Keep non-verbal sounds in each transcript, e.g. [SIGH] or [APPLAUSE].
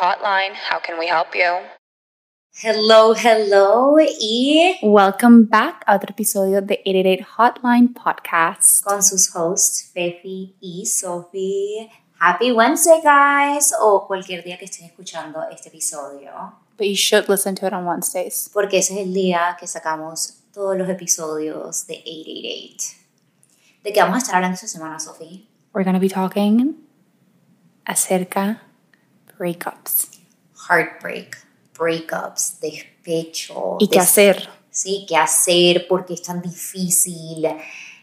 Hotline. How can we help you? Hello, hello y Welcome back a otro episodio de 888 Hotline Podcast. con sus hosts Fefi y Sophie. Happy Wednesday, guys, o cualquier día que estén escuchando este episodio, But you should listen to it on Wednesdays. porque ese es el día que sacamos todos los episodios de 888. ¿De qué vamos a estar hablando esta semana, Sophie? We're going to be talking acerca breakups. Heartbreak, breakups, despecho. ¿Y qué hacer? Sí, qué hacer, por qué es tan difícil,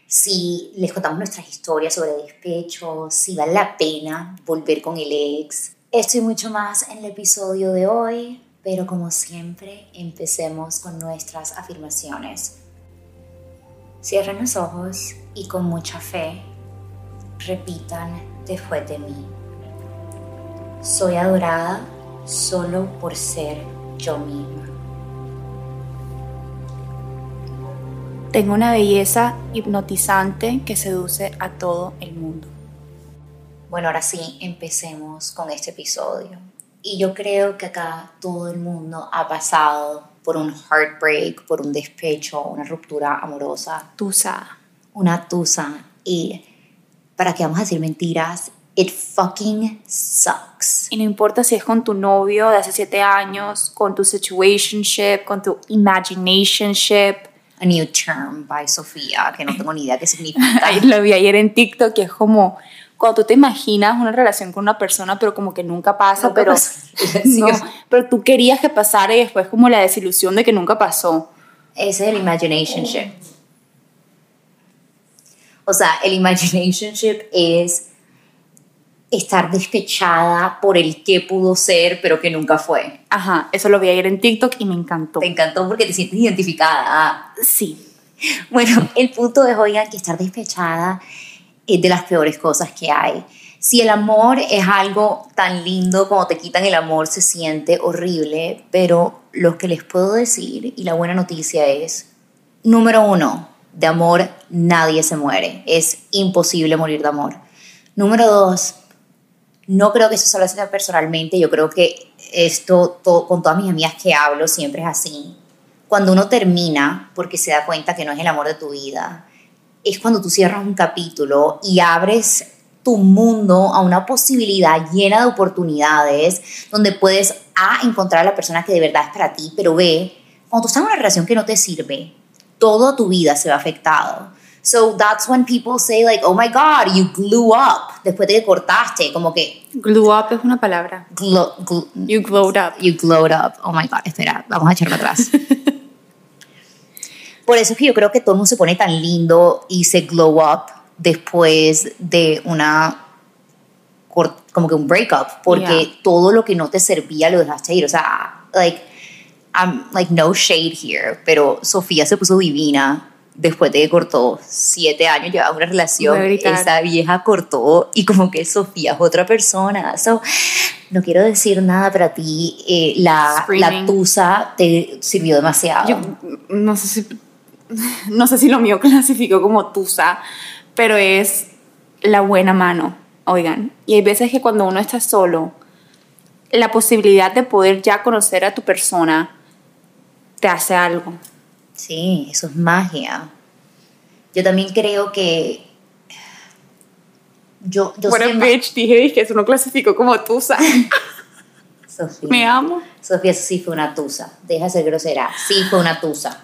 si les contamos nuestras historias sobre despecho, si vale la pena volver con el ex. Esto y mucho más en el episodio de hoy, pero como siempre, empecemos con nuestras afirmaciones. Cierren los ojos y con mucha fe repitan después de mí. Soy adorada solo por ser yo misma. Tengo una belleza hipnotizante que seduce a todo el mundo. Bueno, ahora sí, empecemos con este episodio. Y yo creo que acá todo el mundo ha pasado por un heartbreak, por un despecho, una ruptura amorosa, Tusa. una tusa. Y para qué vamos a decir mentiras, it fucking sucks. Y no importa si es con tu novio de hace siete años, con tu situationship, con tu imaginationship. A new term by Sofía, que no tengo ni idea qué significa. [LAUGHS] Lo vi ayer en TikTok, que es como cuando tú te imaginas una relación con una persona, pero como que nunca pasa, Nunca pero, pasa. [LAUGHS] No, pero tú querías que pasara y después como la desilusión de que nunca pasó. Ese es el imaginationship. O sea, el imaginationship es estar despechada por el que pudo ser, pero que nunca fue. Ajá, eso lo vi ayer en TikTok y me encantó. Te encantó porque te sientes identificada. Sí, Bueno, el punto es, oigan, que estar despechada es de las peores cosas que hay. Si el amor es algo tan lindo, como te quitan el amor, se siente horrible, pero lo que les puedo decir, y la buena noticia es, número uno, de amor nadie se muere. Es imposible morir de amor. Número dos, no creo que eso solo sea personalmente, yo creo que esto to- con todas mis amigas que hablo siempre es así. Cuando uno termina, porque se da cuenta que no es el amor de tu vida, es cuando tú cierras un capítulo y abres tu mundo a una posibilidad llena de oportunidades, donde puedes A, encontrar a la persona que de verdad es para ti, pero B, cuando tú estás en una relación que no te sirve, toda tu vida se ve afectado. So that's when people say like, oh my God, you glue up, después de que cortaste, como que glue up es una palabra. glow, gl- You glowed up. you glowed up. Oh my God, espera, vamos a echarlo atrás. [LAUGHS] Por eso es que yo creo que todo el mundo se pone tan lindo y se glow up después de una como que un breakup, porque Yeah. todo lo que no te servía lo dejaste ir. O sea, like, I'm like no shade here, pero Sofía se puso divina después de que cortó siete años, llevaba una relación. Esa vieja cortó y como que Sofía es otra persona. So, no quiero decir nada para ti. eh, la, tusa te sirvió demasiado. Yo no sé si [LAUGHS] no sé si lo mío [LAUGHS] clasificó como tusa, pero es la buena mano, oigan. Y hay veces que cuando uno está solo, la posibilidad de poder ya conocer a tu persona te hace algo. Sí, eso es magia. Yo también creo que yo, yo ma- bitch, dije que eso no clasificó como tusa. [LAUGHS] Sofía. Me amo. Sofía sí fue una tusa. Deja de ser grosera. Sí fue una tusa.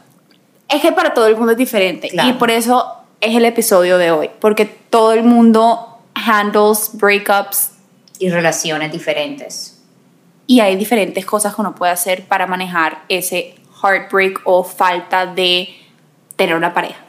Es que para todo el mundo es diferente. Claro. Y por eso es el episodio de hoy. Porque todo el mundo handles breakups Y relaciones diferentes. y hay diferentes cosas que uno puede hacer para manejar ese heartbreak o falta de tener una pareja.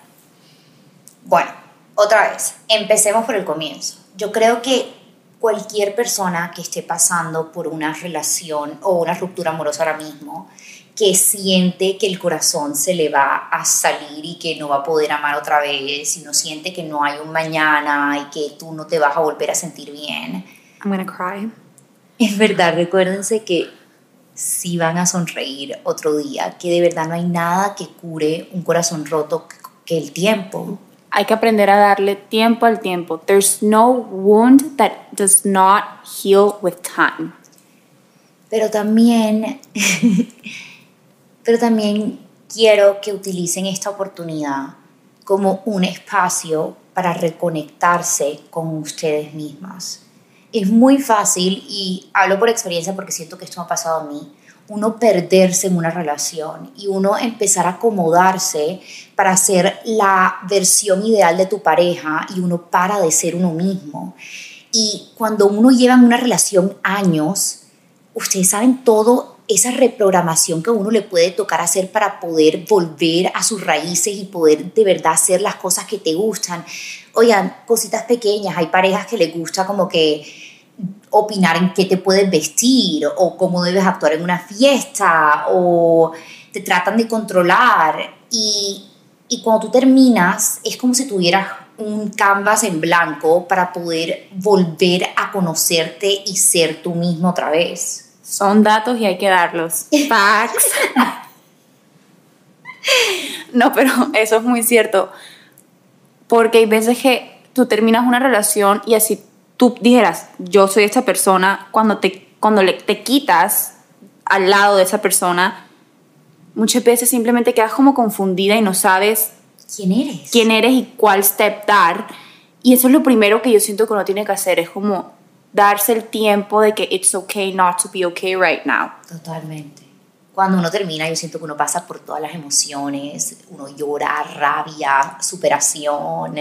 Bueno, otra vez, empecemos por el comienzo. Yo creo que cualquier persona que esté pasando por una relación o una ruptura amorosa ahora mismo, que siente que el corazón se le va a salir y que no va a poder amar otra vez, y no siente que no hay un mañana y que tú no te vas a volver a sentir bien, I'm gonna cry. es verdad, recuérdense que si van a sonreír otro día, que de verdad no hay nada que cure un corazón roto que el tiempo. Hay que aprender a darle tiempo al tiempo. There's no wound that does not heal with time. Pero también, [LAUGHS] pero también quiero que utilicen esta oportunidad como un espacio para reconectarse con ustedes mismas. Es muy fácil, y hablo por experiencia porque siento que esto me ha pasado a mí, uno perderse en una relación y uno empezar a acomodarse para ser la versión ideal de tu pareja y uno para de ser uno mismo. Y cuando uno lleva en una relación años, ustedes saben todo esa reprogramación que uno le puede tocar hacer para poder volver a sus raíces y poder de verdad hacer las cosas que te gustan. Oigan, cositas pequeñas, hay parejas que les gusta como que opinar en qué te puedes vestir o cómo debes actuar en una fiesta o te tratan de controlar y, y cuando tú terminas es como si tuvieras un canvas en blanco para poder volver a conocerte y ser tú mismo otra vez. Son datos y hay que darlos. Facts. [LAUGHS] no, pero eso es muy cierto. Porque hay veces que tú terminas una relación y así tú dijeras, yo soy esta persona, cuando te, cuando le, te quitas al lado de esa persona, muchas veces simplemente quedas como confundida y no sabes quién eres. Quién eres y cuál step dar. Y eso es lo primero que yo siento que uno tiene que hacer, es como darse el tiempo de que it's okay not to be okay right now. Totalmente. Cuando uno termina, yo siento que uno pasa por todas las emociones, uno llora, rabia, superación,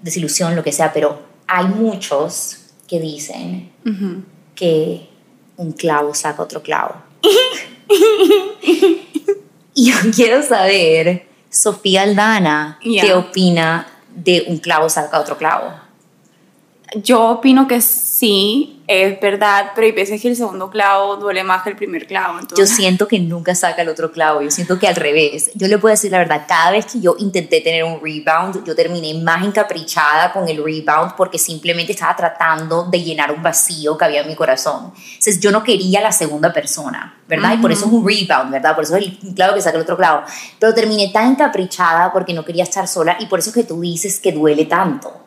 desilusión, lo que sea, pero hay muchos que dicen que un clavo saca otro clavo. [LAUGHS] y yo quiero saber, Sofía Aldana, ¿qué opina de un clavo saca otro clavo? Yo opino que sí, es verdad, pero hay veces que el segundo clavo duele más que el primer clavo. Yo siento que nunca saca el otro clavo, yo siento que al revés. Yo le puedo decir la verdad, cada vez que yo intenté tener un rebound, yo terminé más encaprichada con el rebound porque simplemente estaba tratando de llenar un vacío que había en mi corazón. Entonces yo no quería la segunda persona, ¿verdad? Y por eso es un rebound, ¿verdad? Por eso es el clavo que saca el otro clavo. Pero terminé tan encaprichada porque no quería estar sola y por eso es que tú dices que duele tanto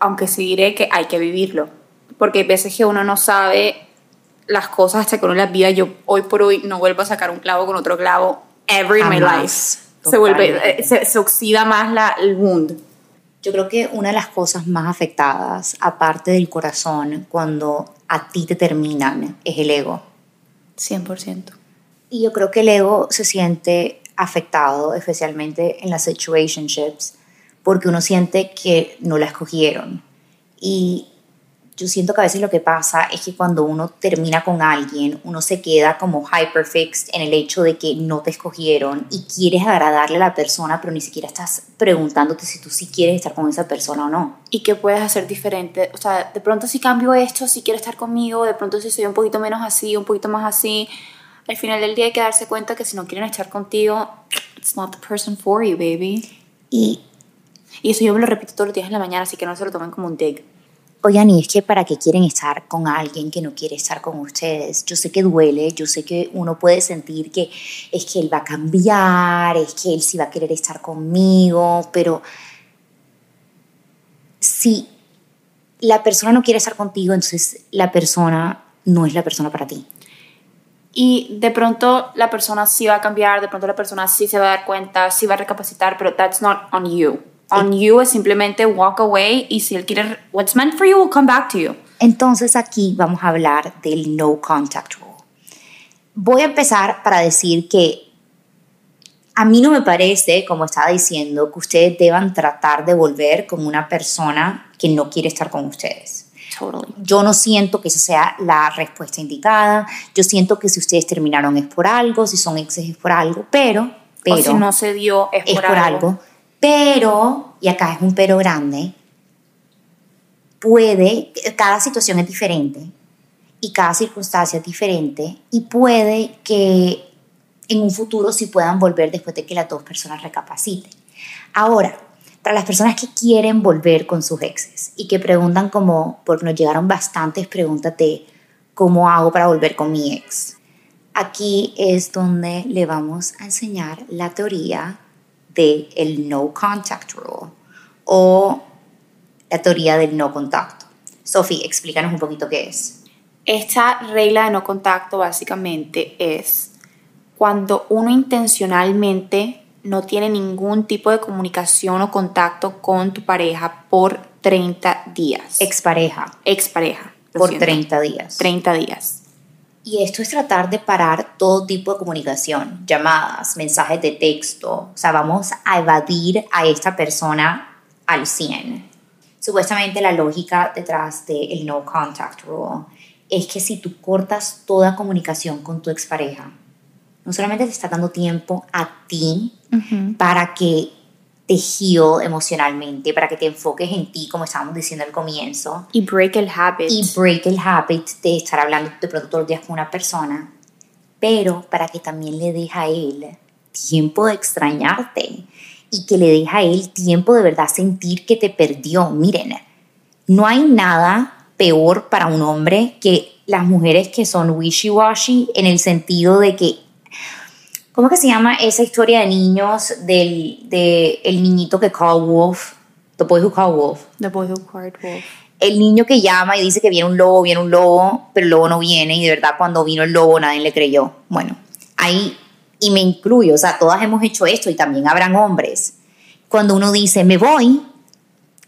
aunque sí diré que hay que vivirlo, porque hay veces que uno no sabe las cosas hasta que uno las vive. Yo hoy por hoy no vuelvo a sacar un clavo con otro clavo ever in my life. Se, vuelve, eh, se, oxida más la, el wound. Yo creo que una de las cosas más afectadas, aparte del corazón, cuando a ti te terminan, es el ego. 100%. Y yo creo que el ego se siente afectado, especialmente en las situationships, porque uno siente que no la escogieron. Y yo siento que a veces lo que pasa es que cuando uno termina con alguien, uno se queda como hyperfixed en el hecho de que no te escogieron y quieres agradarle a la persona, pero ni siquiera estás preguntándote si tú sí quieres estar con esa persona o no. ¿Y qué puedes hacer diferente? O sea, de pronto si cambio esto, si quiero estar conmigo, de pronto si soy un poquito menos así, un poquito más así. Al final del día hay que darse cuenta que si no quieren estar contigo, it's not the person for you, baby. Y y eso yo me lo repito todos los días en la mañana, así que no se lo tomen como un dig. Oigan, y es que para qué quieren estar con alguien que no quiere estar con ustedes. Yo sé que duele, yo sé que uno puede sentir que es que él va a cambiar, es que él sí va a querer estar conmigo, pero si la persona no quiere estar contigo, entonces la persona no es la persona para ti. Y de pronto la persona sí va a cambiar, de pronto la persona sí se va a dar cuenta, sí va a recapacitar, pero that's not on you on you es simplemente walk away y si él quiere what's meant for you will come back to you. Entonces aquí vamos a hablar del no contact rule. Voy a empezar para decir que a mí no me parece, como estaba diciendo, que ustedes deban tratar de volver con una persona que no quiere estar con ustedes. Totally. Yo no siento que esa sea la respuesta indicada. Yo siento que si ustedes terminaron es por algo, si son exes es por algo, pero... pero o si no se dio es, por, algo pero, y acá es un pero grande, puede, cada situación es diferente y cada circunstancia es diferente y puede que en un futuro sí puedan volver después de que las dos personas recapaciten. Ahora, para las personas que quieren volver con sus exes y que preguntan como, porque nos llegaron bastantes preguntas de cómo hago para volver con mi ex. Aquí es donde le vamos a enseñar la teoría de el no contact rule o la teoría del no contacto. Sophie, explícanos un poquito qué es. Esta regla de no contacto básicamente es cuando uno intencionalmente no tiene ningún tipo de comunicación o contacto con tu pareja por 30 días. Expareja. Expareja. Por siento. 30 días. 30 días. Y esto es tratar de parar todo tipo de comunicación, llamadas, mensajes de texto. O sea, vamos a evadir a esta persona al 100. Supuestamente la lógica detrás del no contact rule es que si tú cortas toda comunicación con tu expareja, no solamente te está dando tiempo a ti para que te heal emocionalmente, para que te enfoques en ti, como estábamos diciendo al comienzo, Y break el habit. y break el habit de estar hablando de pronto todos los días con una persona, pero para que también le deje a él tiempo de extrañarte y que le deje a él tiempo de verdad sentir que te perdió. Miren, no hay nada peor para un hombre que las mujeres que son wishy-washy en el sentido de que ¿Cómo que se llama esa historia de niños del de el niñito que call wolf? The boy who called wolf The boy who cried wolf. el niño que llama y dice que viene un lobo, viene un lobo, pero el lobo no viene y de verdad cuando vino el lobo nadie le creyó. Bueno, ahí, y me incluyo, o sea, todas hemos hecho esto y también habrán hombres. Cuando uno dice, me voy,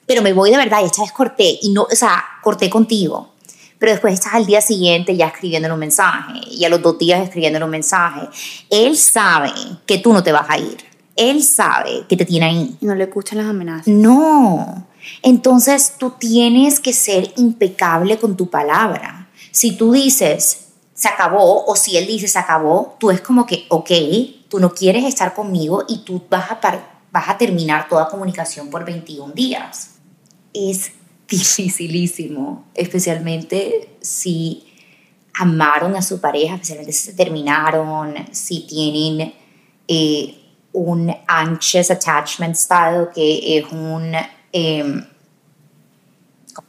pero me voy de verdad y esta vez corté y no, o sea, corté contigo. Pero después estás al día siguiente ya escribiéndole un mensaje y a los dos días escribiéndole un mensaje. Él sabe que tú no te vas a ir. Él sabe que te tiene ahí. No le escuchan las amenazas. No. Entonces tú tienes que ser impecable con tu palabra. Si tú dices, se acabó, o si él dice, se acabó, tú es como que, ok, tú no quieres estar conmigo y tú vas a, par- vas a terminar toda comunicación por 21 días. Es dificilísimo, especialmente si amaron a su pareja, especialmente si se terminaron, si tienen eh, un anxious attachment style, que es un, eh,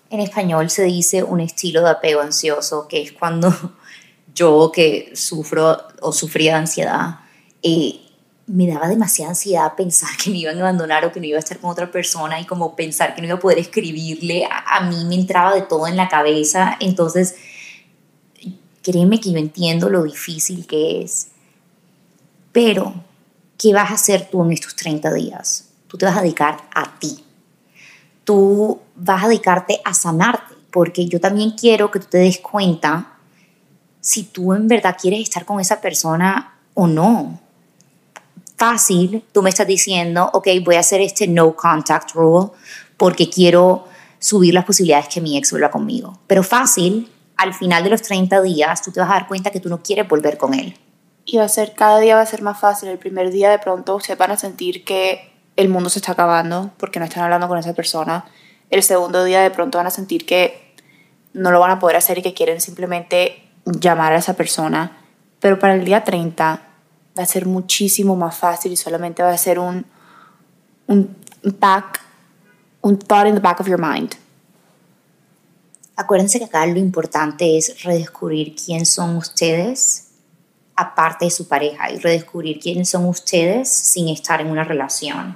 en español se dice un estilo de apego ansioso, que es cuando [LAUGHS] yo que sufro o sufría de ansiedad, eh, me daba demasiada ansiedad pensar que me iban a abandonar o que no iba a estar con otra persona y como pensar que no iba a poder escribirle, a, mí me entraba de todo en la cabeza, entonces créeme que yo entiendo lo difícil que es, pero ¿qué vas a hacer tú en estos 30 días? Tú te vas a dedicar a ti. Tú vas a dedicarte a sanarte, porque yo también quiero que tú te des cuenta si tú en verdad quieres estar con esa persona o no. Fácil, tú me estás diciendo, ok, voy a hacer este no contact rule porque quiero subir las posibilidades que mi ex vuelva conmigo. Pero fácil, al final de los 30 días, tú te vas a dar cuenta que tú no quieres volver con él. Y va a ser, cada día va a ser más fácil. El primer día de pronto ustedes van a sentir que el mundo se está acabando porque no están hablando con esa persona. El segundo día de pronto van a sentir que no lo van a poder hacer y que quieren simplemente llamar a esa persona. Pero para el día 30 va a ser muchísimo más fácil y solamente va a ser un, un back, un thought in the back of your mind. Acuérdense que acá lo importante es redescubrir quién son ustedes aparte de su pareja y redescubrir quiénes son ustedes sin estar en una relación.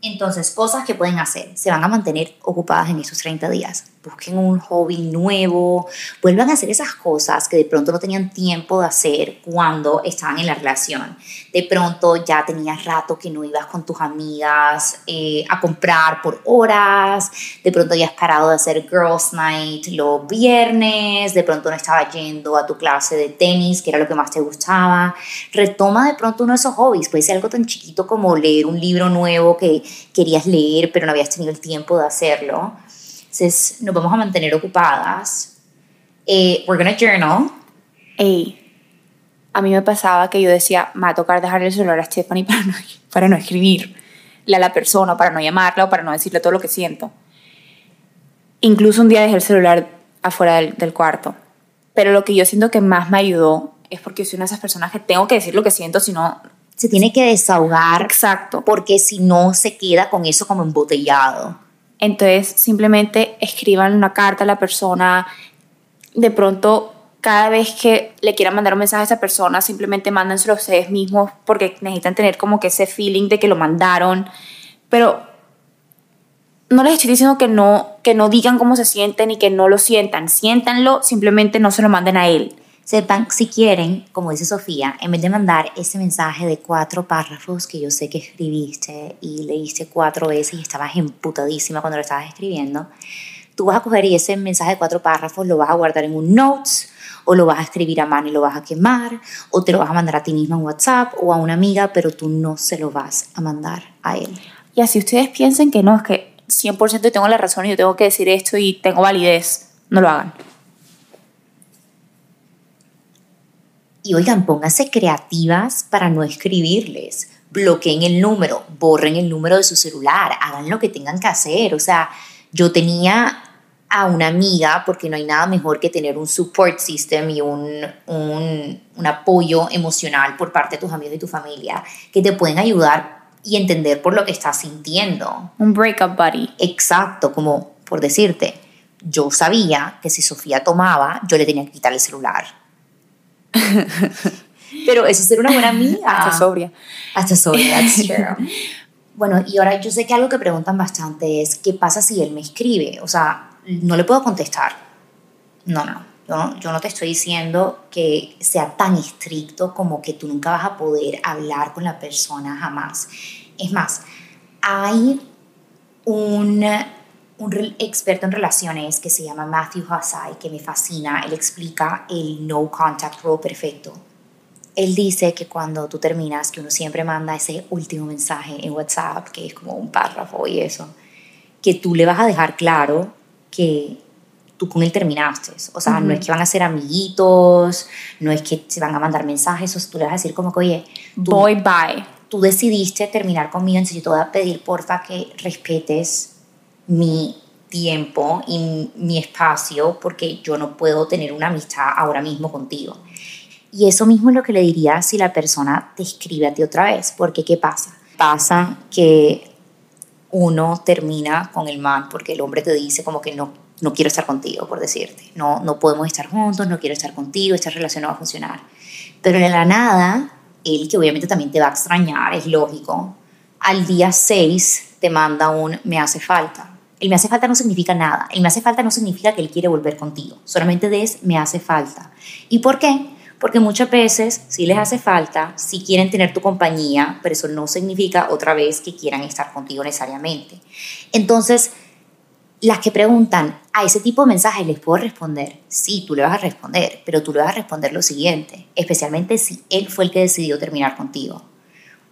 Entonces, cosas que pueden hacer. Se van a mantener ocupadas en estos 30 días. Busquen un hobby nuevo. Vuelvan a hacer esas cosas que de pronto no tenían tiempo de hacer cuando estaban en la relación. De pronto ya tenías rato que no ibas con tus amigas eh, a comprar por horas. De pronto ya has parado de hacer girls night los viernes. De pronto no estabas yendo a tu clase de tenis, que era lo que más te gustaba. Retoma de pronto uno de esos hobbies. Puede ser algo tan chiquito como leer un libro nuevo que querías leer, pero no habías tenido el tiempo de hacerlo. Entonces, nos vamos a mantener ocupadas. Eh, we're gonna journal. Ey, a mí me pasaba que yo decía, me va a tocar dejarle el celular a Stephanie para no, para no escribirle a la persona, para no llamarla o para no decirle todo lo que siento. Incluso un día dejé el celular afuera del, del cuarto. Pero lo que yo siento que más me ayudó es porque soy una de esas personas que tengo que decir lo que siento, si no... Se tiene que desahogar Exacto. porque si no se queda con eso como embotellado. Entonces, simplemente escriban una carta a la persona. De pronto, cada vez que le quieran mandar un mensaje a esa persona, simplemente mándenselo a ustedes mismos porque necesitan tener como que ese feeling de que lo mandaron. Pero no les estoy diciendo que no, que no digan cómo se sienten y que no lo sientan. Siéntanlo, simplemente no se lo manden a él. Sepan, si quieren, como dice Sofía, en vez de mandar ese mensaje de cuatro párrafos que yo sé que escribiste y leíste cuatro veces y estabas emputadísima cuando lo estabas escribiendo, tú vas a coger y ese mensaje de cuatro párrafos lo vas a guardar en un notes o lo vas a escribir a mano y lo vas a quemar o te lo vas a mandar a ti misma en WhatsApp o a una amiga, pero tú no se lo vas a mandar a él. Y así ustedes piensen que no, es que 100% tengo la razón y yo tengo que decir esto y tengo validez, no lo hagan. Y oigan, pónganse creativas para no escribirles. Bloqueen el número, borren el número de su celular, hagan lo que tengan que hacer. O sea, yo tenía a una amiga, porque no hay nada mejor que tener un support system y un, un, un apoyo emocional por parte de tus amigos y tu familia, que te pueden ayudar y entender por lo que estás sintiendo. Un breakup buddy. Exacto, como por decirte, yo sabía que si Sofía tomaba, yo le tenía que quitar el celular. [LAUGHS] Pero eso es ser una buena amiga. Hasta sobria. Hasta sobria, that's [LAUGHS] true. Bueno, y ahora yo sé que algo que preguntan bastante es, ¿qué pasa si él me escribe? O sea, no le puedo contestar. No, no, yo no, yo no te estoy diciendo que sea tan estricto como que tú nunca vas a poder hablar con la persona jamás. Es más, hay un, un experto en relaciones que se llama Matthew Hussey, que me fascina. Él explica el no contact rule perfecto. Él dice que cuando tú terminas, que uno siempre manda ese último mensaje en WhatsApp, que es como un párrafo y eso, que tú le vas a dejar claro que tú con él terminaste. O sea, no es que van a ser amiguitos, no es que se van a mandar mensajes, o sea, tú le vas a decir como que, oye, tú, Boy, bye. tú decidiste terminar conmigo, entonces yo te voy a pedir, porfa, que respetes mi tiempo y mi espacio, porque yo no puedo tener una amistad ahora mismo contigo. Y eso mismo es lo que le diría si la persona te escribe a ti otra vez, porque ¿qué pasa? Pasa que uno termina con el man porque el hombre te dice como que no, no quiero estar contigo, por decirte. No, no podemos estar juntos, no quiero estar contigo, esta relación no va a funcionar. Pero de la nada, él que obviamente también te va a extrañar, es lógico, al día 6 te manda un me hace falta. El me hace falta no significa nada. El me hace falta no significa que él quiere volver contigo. Solamente es me hace falta. ¿Y por qué? Porque muchas veces sí les hace falta, sí quieren tener tu compañía, pero eso no significa otra vez que quieran estar contigo necesariamente. Entonces, las que preguntan, a ese tipo de mensajes les puedo responder. Sí, tú le vas a responder, pero tú le vas a responder lo siguiente, especialmente si él fue el que decidió terminar contigo.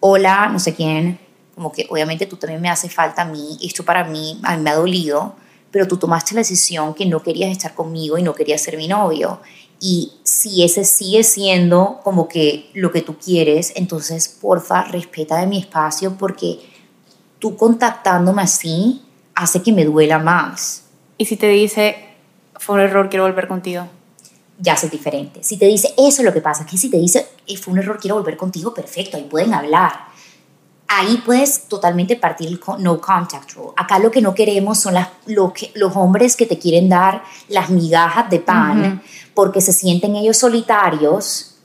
Hola, no sé quién, como que obviamente tú también me hace falta a mí, esto para mí, a mí me ha dolido, pero tú tomaste la decisión que no querías estar conmigo y no querías ser mi novio. Y si ese sigue siendo como que lo que tú quieres, entonces porfa, respeta de mi espacio porque tú contactándome así hace que me duela más. Y si te dice, fue un error, quiero volver contigo. Ya es diferente. Si te dice eso es lo que pasa, que si te dice "Eh, fue un error, quiero volver contigo, perfecto, ahí pueden hablar. Ahí puedes totalmente partir el no contact rule. Acá lo que no queremos son las, lo que, los hombres que te quieren dar las migajas de pan porque se sienten ellos solitarios,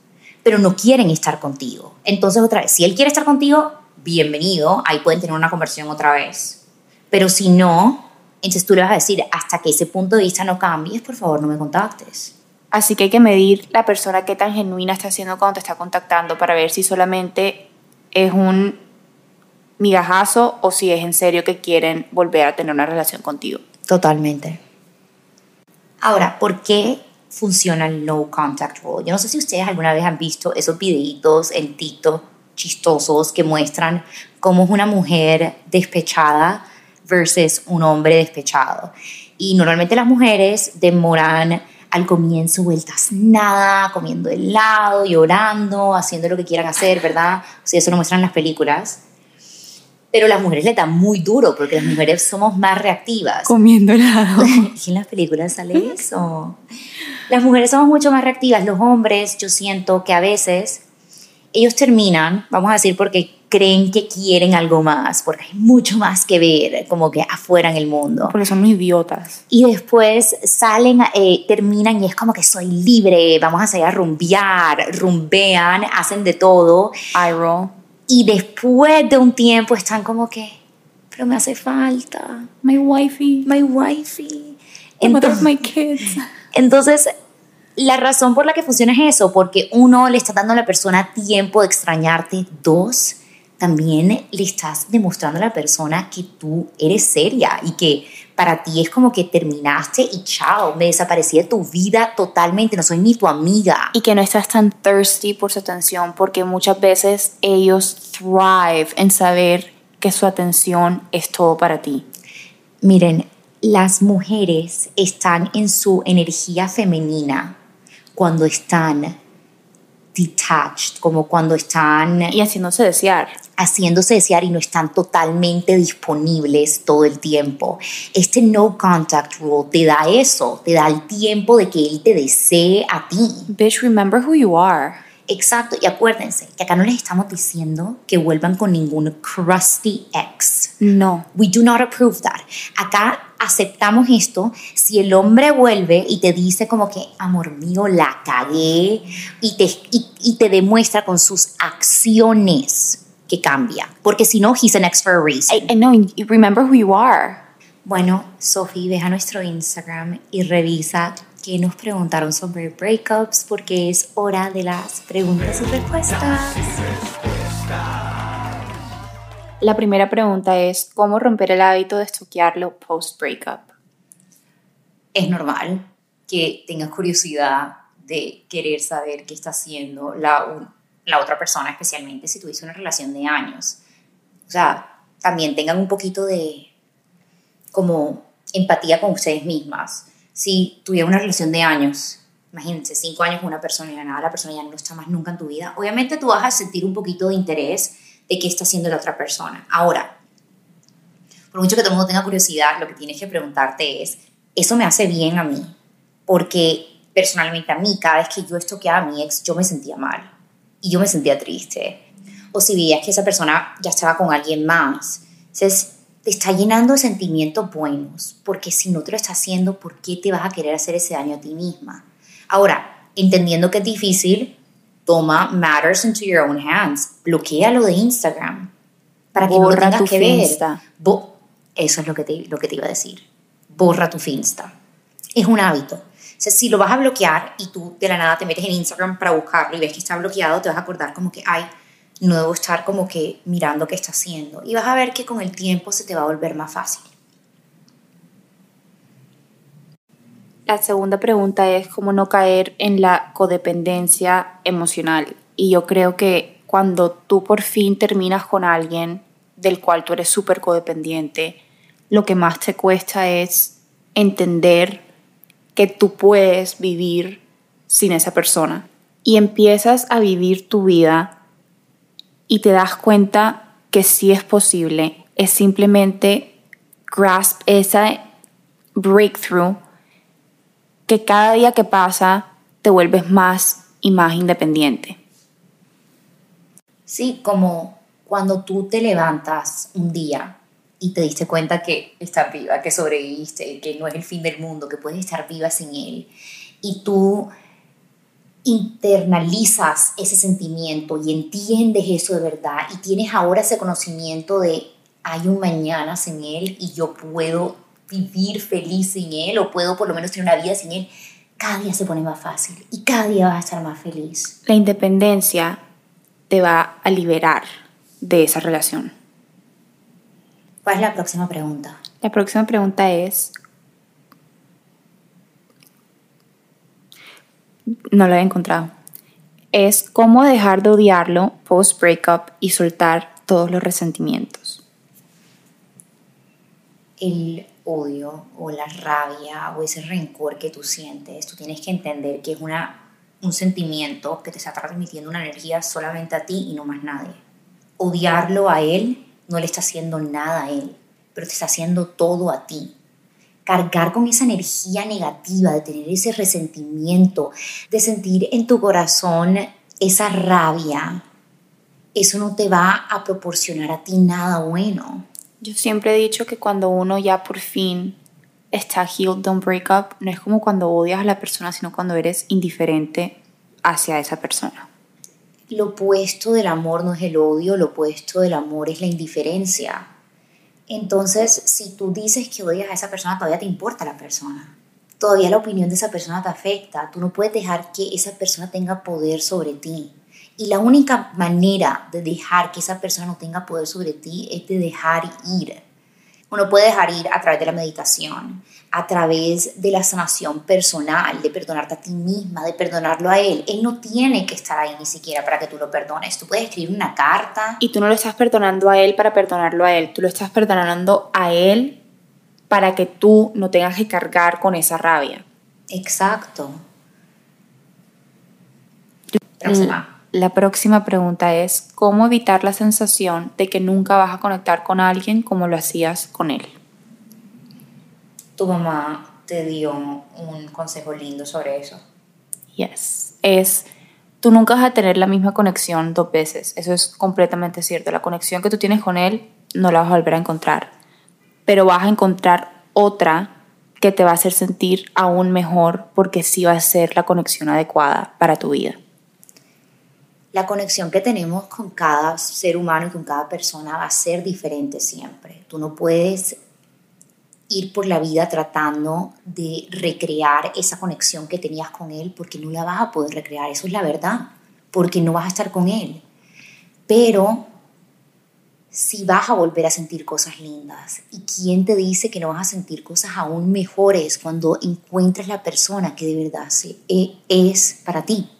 pero no quieren estar contigo. Entonces, otra vez, si él quiere estar contigo, bienvenido, ahí pueden tener una conversión otra vez. Pero si no, entonces tú le vas a decir, hasta que ese punto de vista no cambies, por favor, no me contactes. Así que hay que medir la persona qué tan genuina está siendo cuando te está contactando para ver si solamente es un migajazo o si es en serio que quieren volver a tener una relación contigo. Totalmente. Ahora, ¿por qué funciona el no contact rule? Yo no sé si ustedes alguna vez han visto esos videitos en TikTok chistosos que muestran cómo es una mujer despechada versus un hombre despechado. Y normalmente las mujeres demoran al comienzo vueltas nada, comiendo helado, llorando, haciendo lo que quieran hacer, ¿verdad? O eso lo muestran las películas. Pero las mujeres le dan muy duro porque las mujeres somos más reactivas. Comiendo helado. [LAUGHS] Y en las películas sale [LAUGHS] eso. Las mujeres somos mucho más reactivas. Los hombres, yo siento que a veces ellos terminan, vamos a decir, porque creen que quieren algo más, porque hay mucho más que ver, como que afuera en el mundo. Porque son unos idiotas. Y después salen, eh, terminan y es como que soy libre, vamos a salir a rumbear, rumbean, hacen de todo. I roll. Y después de un tiempo están como que, pero me hace falta. My wifey. My wifey. Entonces, my kids. [LAUGHS] entonces, la razón por la que funciona es eso, porque uno, le está dando a la persona tiempo de extrañarte. Dos, también le estás demostrando a la persona que tú eres seria y que para ti es como que terminaste y chao, me desaparecí de tu vida totalmente, no soy ni tu amiga. y que no estás tan thirsty por su atención porque muchas veces ellos thrive en saber que su atención es todo para ti. Miren, las mujeres están en su energía femenina cuando están detached, como cuando están Y haciéndose desear. haciéndose desear y no están totalmente disponibles todo el tiempo. Este no contact rule te da eso, te da el tiempo de que él te desee a ti. Bitch, remember who you are. Exacto, y acuérdense que acá no les estamos diciendo que vuelvan con ningún crusty ex. No. We do not approve that. Acá aceptamos esto si el hombre vuelve y te dice como que, amor mío, la cagué y te, y, y te demuestra con sus acciones que cambia. Porque si no, he's an ex for a reason. I, I know, you remember who you are. Bueno, Sophie, ve a nuestro Instagram y revisa qué nos preguntaron sobre breakups porque es hora de las preguntas y respuestas. La primera pregunta es, ¿cómo romper el hábito de estoquearlo post-breakup? es normal que tengas curiosidad de querer saber qué está haciendo la, la otra persona, especialmente si tuviste una relación de años. O sea, también tengan un poquito de como empatía con ustedes mismas. Si tuvieron una relación de años, imagínense, cinco años con una persona y nada, la persona ya no está más nunca en tu vida, obviamente tú vas a sentir un poquito de interés de qué está haciendo la otra persona. Ahora, por mucho que todo el mundo tenga curiosidad, lo que tienes que preguntarte es, ¿eso me hace bien a mí? Porque personalmente a mí, cada vez que yo estoqueaba a mi ex, yo me sentía mal y yo me sentía triste. O si veías que esa persona ya estaba con alguien más. Entonces, te está llenando de sentimientos buenos, porque si no te lo está haciendo, ¿por qué te vas a querer hacer ese daño a ti misma? Ahora, entendiendo que es difícil, toma matters into your own hands. Bloquealo de Instagram para que no Borra tengas tu que ver. Finsta. Bo- Eso es lo que, te, lo que te iba a decir. Borra tu Finsta. Es un hábito. O sea, si lo vas a bloquear y tú de la nada te metes en Instagram para buscarlo y ves que está bloqueado, te vas a acordar como que, ay, no debo estar como que mirando qué está haciendo. Y vas a ver que con el tiempo se te va a volver más fácil. La segunda pregunta es cómo no caer en la codependencia emocional. Y yo creo que cuando tú por fin terminas con alguien del cual tú eres súper codependiente, lo que más te cuesta es entender que tú puedes vivir sin esa persona. Y empiezas a vivir tu vida y te das cuenta que sí es posible. Es simplemente grasp esa breakthrough que cada día que pasa te vuelves más y más independiente. Sí, como cuando tú te levantas un día y te diste cuenta que estás viva, que sobreviviste, que no es el fin del mundo, que puedes estar viva sin él, y tú internalizas ese sentimiento y entiendes eso de verdad y tienes ahora ese conocimiento de hay un mañana sin él y yo puedo vivir feliz sin él o puedo por lo menos tener una vida sin él, cada día se pone más fácil y cada día vas a estar más feliz. La independencia te va a liberar de esa relación. ¿Cuál es la próxima pregunta? La próxima pregunta es, no lo he encontrado, es cómo dejar de odiarlo post breakup y soltar todos los resentimientos. el odio o la rabia o ese rencor que tú sientes, tú tienes que entender que es una, un sentimiento que te está transmitiendo una energía solamente a ti y no más nadie. Odiarlo a él no le está haciendo nada a él, pero te está haciendo todo a ti. Cargar con esa energía negativa, de tener ese resentimiento, de sentir en tu corazón esa rabia, eso no te va a proporcionar a ti nada bueno. Yo siempre he dicho que cuando uno ya por fin está healed de un breakup, no es como cuando odias a la persona, sino cuando eres indiferente hacia esa persona. Lo opuesto del amor no es el odio, lo opuesto del amor es la indiferencia. Entonces, si tú dices que odias a esa persona, todavía te importa la persona. Todavía la opinión de esa persona te afecta. Tú no puedes dejar que esa persona tenga poder sobre ti. Y la única manera de dejar que esa persona no tenga poder sobre ti es de dejar ir. Uno puede dejar ir a través de la meditación, a través de la sanación personal, de perdonarte a ti misma, de perdonarlo a él. Él no tiene que estar ahí ni siquiera para que tú lo perdones. Tú puedes escribir una carta. Y tú no lo estás perdonando a él para perdonarlo a él, tú lo estás perdonando a él para que tú no tengas que cargar con esa rabia. Exacto. Próxima. La próxima pregunta es, ¿cómo evitar la sensación de que nunca vas a conectar con alguien como lo hacías con él? Tu mamá te dio un consejo lindo sobre eso. Yes. Es, tú nunca vas a tener la misma conexión dos veces. Eso es completamente cierto. La conexión que tú tienes con él no la vas a volver a encontrar. Pero vas a encontrar otra que te va a hacer sentir aún mejor porque sí va a ser la conexión adecuada para tu vida la conexión que tenemos con cada ser humano y con cada persona va a ser diferente siempre. Tú no puedes ir por la vida tratando de recrear esa conexión que tenías con él porque no la vas a poder recrear, eso es la verdad, porque no vas a estar con él. Pero si vas a volver a sentir cosas lindas. ¿Y quién te dice que no vas a sentir cosas aún mejores cuando encuentres la persona que de verdad e, es para ti?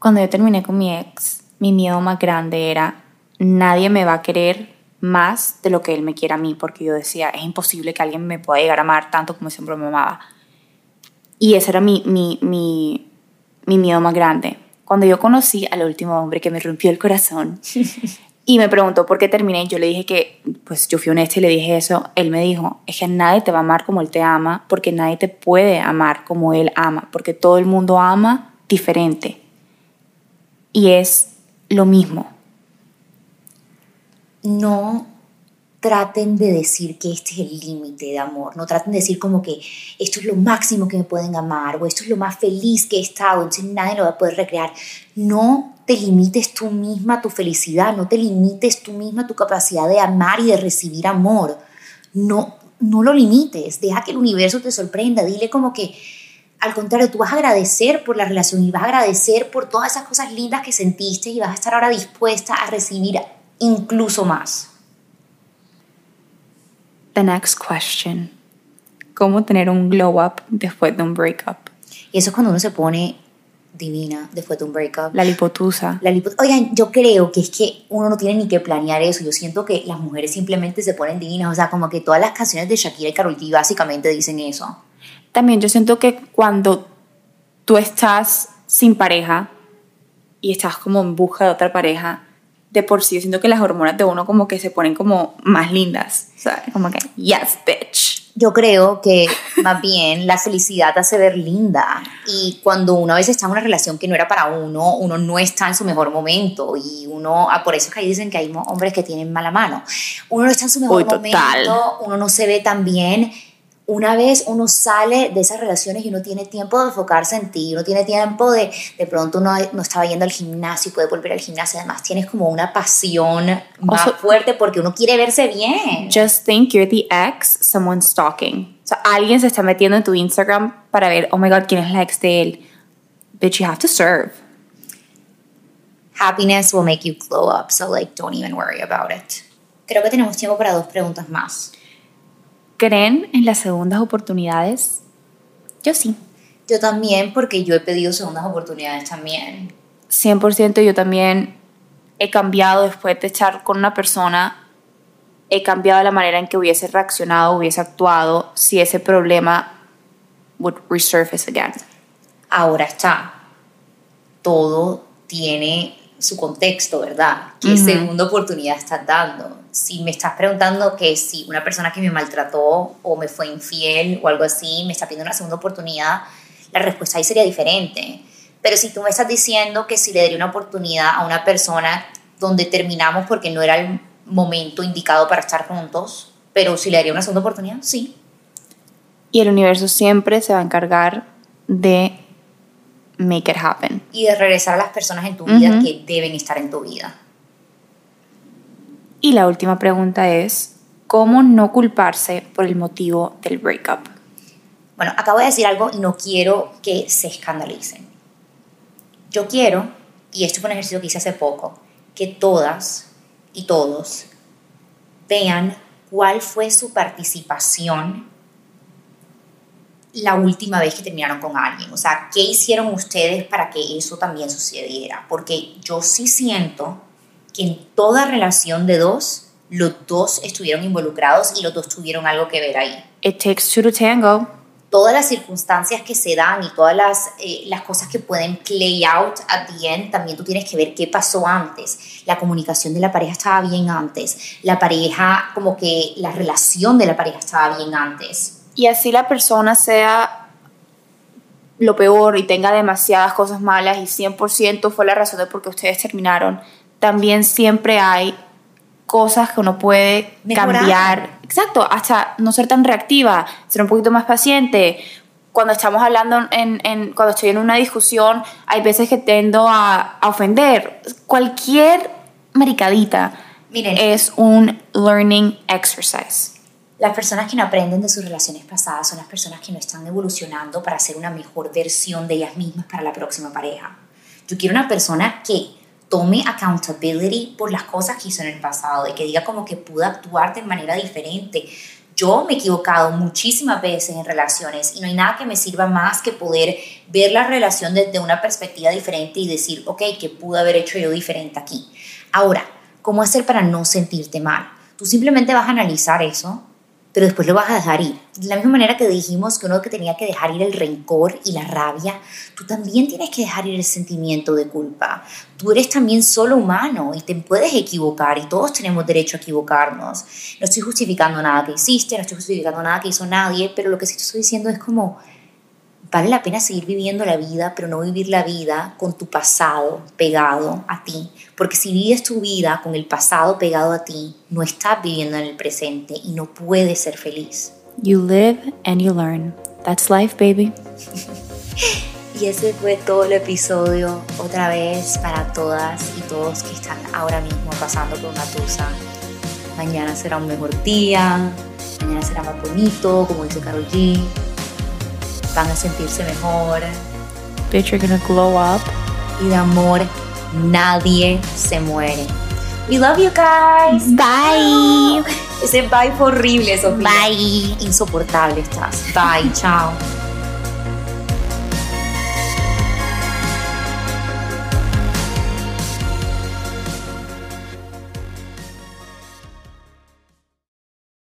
Cuando yo terminé con mi ex, mi miedo más grande era nadie me va a querer más de lo que él me quiere a mí, porque yo decía, es imposible que alguien me pueda llegar a amar tanto como siempre me amaba. Y ese era mi, mi, mi, mi miedo más grande. Cuando yo conocí al último hombre que me rompió el corazón [LAUGHS] y me preguntó por qué terminé, yo le dije que, pues yo fui honesta y le dije eso, él me dijo, es que nadie te va a amar como él te ama, porque nadie te puede amar como él ama, porque todo el mundo ama diferente y es lo mismo. No traten de decir que este es el límite de amor, no traten de decir como que esto es lo máximo que me pueden amar o esto es lo más feliz que he estado, entonces nadie lo va a poder recrear. No te limites tú misma tu felicidad, no te limites tú misma tu capacidad de amar y de recibir amor. No, no lo limites, deja que el universo te sorprenda, dile como que al contrario, tú vas a agradecer por la relación y vas a agradecer por todas esas cosas lindas que sentiste y vas a estar ahora dispuesta a recibir incluso más. The next question. ¿Cómo tener un glow up después de un breakup? Y eso es cuando uno se pone divina después de un breakup. La lipotusa. La Oigan, yo creo que es que uno no tiene ni que planear eso. Yo siento que las mujeres simplemente se ponen divinas. O sea, como que todas las canciones de Shakira y Karol G básicamente dicen eso también yo siento que cuando tú estás sin pareja y estás como en busca de otra pareja, de por sí yo siento que las hormonas de uno como que se ponen como más lindas, ¿sabes? Como que, yes, bitch. Yo creo que más bien la felicidad te hace ver linda y cuando uno a veces está en una relación que no era para uno, uno no está en su mejor momento y uno, ah, por eso es que ahí dicen que hay hombres que tienen mala mano, uno no está en su mejor momento, uno no se ve tan bien una vez uno sale de esas relaciones y uno tiene tiempo de enfocarse en ti, uno tiene tiempo de, de pronto uno no estaba yendo al gimnasio y puede volver al gimnasio, además tienes como una pasión más fuerte porque uno quiere verse bien. Just think you're the ex, someone stalking. O sea, alguien se está metiendo en tu Instagram para ver, oh my god, ¿quién es la ex de él? But you have to serve. Happiness will make you glow up, so like don't even worry about it. Creo que tenemos tiempo para dos preguntas más. ¿Creen en las segundas oportunidades? Yo sí. Yo también, porque yo he pedido segundas oportunidades también. 100% yo también he cambiado después de estar con una persona, he cambiado la manera en que hubiese reaccionado, hubiese actuado si ese problema would resurface again. Ahora está. Todo tiene su contexto, ¿verdad? ¿Qué segunda oportunidad estás dando? Si me estás preguntando que si una persona que me maltrató o me fue infiel o algo así me está pidiendo una segunda oportunidad, la respuesta ahí sería diferente. Pero si tú me estás diciendo que si le daría una oportunidad a una persona donde terminamos porque no era el momento indicado para estar juntos, pero si le daría una segunda oportunidad, sí. Y el universo siempre se va a encargar de make it happen. Y de regresar a las personas en tu vida que deben estar en tu vida. Y la última pregunta es, ¿cómo no culparse por el motivo del breakup? Bueno, acabo de decir algo no quiero que se escandalicen. Yo quiero, y esto fue un ejercicio que hice hace poco, que todas y todos vean cuál fue su participación la última vez que terminaron con alguien. O sea, ¿qué hicieron ustedes para que eso también sucediera? Porque yo sí siento que en toda relación de dos, los dos estuvieron involucrados y los dos tuvieron algo que ver ahí. It takes two to tango. Todas las circunstancias que se dan y todas las, eh, las cosas que pueden play out at the end, también tú tienes que ver qué pasó antes. La comunicación de la pareja estaba bien antes. La pareja, como que la relación de la pareja estaba bien antes. Y así la persona sea lo peor y tenga demasiadas cosas malas y 100% fue la razón de por qué ustedes terminaron, también siempre hay cosas que uno puede Mejorar. cambiar. Exacto, hasta no ser tan reactiva, ser un poquito más paciente. Cuando estamos hablando, en, en- cuando estoy en una discusión, hay veces que tendo a, a ofender. Cualquier maricadita Miren. es un learning exercise. Las personas que no aprenden de sus relaciones pasadas son las personas que no están evolucionando para ser una mejor versión de ellas mismas para la próxima pareja. Yo quiero una persona que tome accountability por las cosas que hizo en el pasado, de que diga como que pude actuar de manera diferente. Yo me he equivocado muchísimas veces en relaciones y no hay nada que me sirva más que poder ver la relación desde una perspectiva diferente y decir, ok, ¿qué pude haber hecho yo diferente aquí? Ahora, ¿cómo hacer para no sentirte mal? Tú simplemente vas a analizar eso pero después lo vas a dejar ir. De la misma manera que dijimos que uno que tenía que dejar ir el rencor y la rabia, tú también tienes que dejar ir el sentimiento de culpa. Tú eres también solo humano y te puedes equivocar y todos tenemos derecho a equivocarnos. No estoy justificando nada que hiciste, no estoy justificando nada que hizo nadie, pero lo que sí estoy diciendo es como, vale la pena seguir viviendo la vida, pero no vivir la vida con tu pasado pegado a ti. Porque si vives tu vida con el pasado pegado a ti, no estás viviendo en el presente y no puedes ser feliz. You live and you learn. That's life, baby. [LAUGHS] Y ese fue todo el episodio, otra vez para todas y todos que están ahora mismo pasando por una tusa. Mañana será un mejor día, mañana será más bonito, como dice Karol G. Van a sentirse mejor Bitch, you're gonna glow up. y de amor nadie se muere. We love you guys. Bye. Ese bye fue horrible, Sofía. Bye. Insoportable estás. Bye, chao.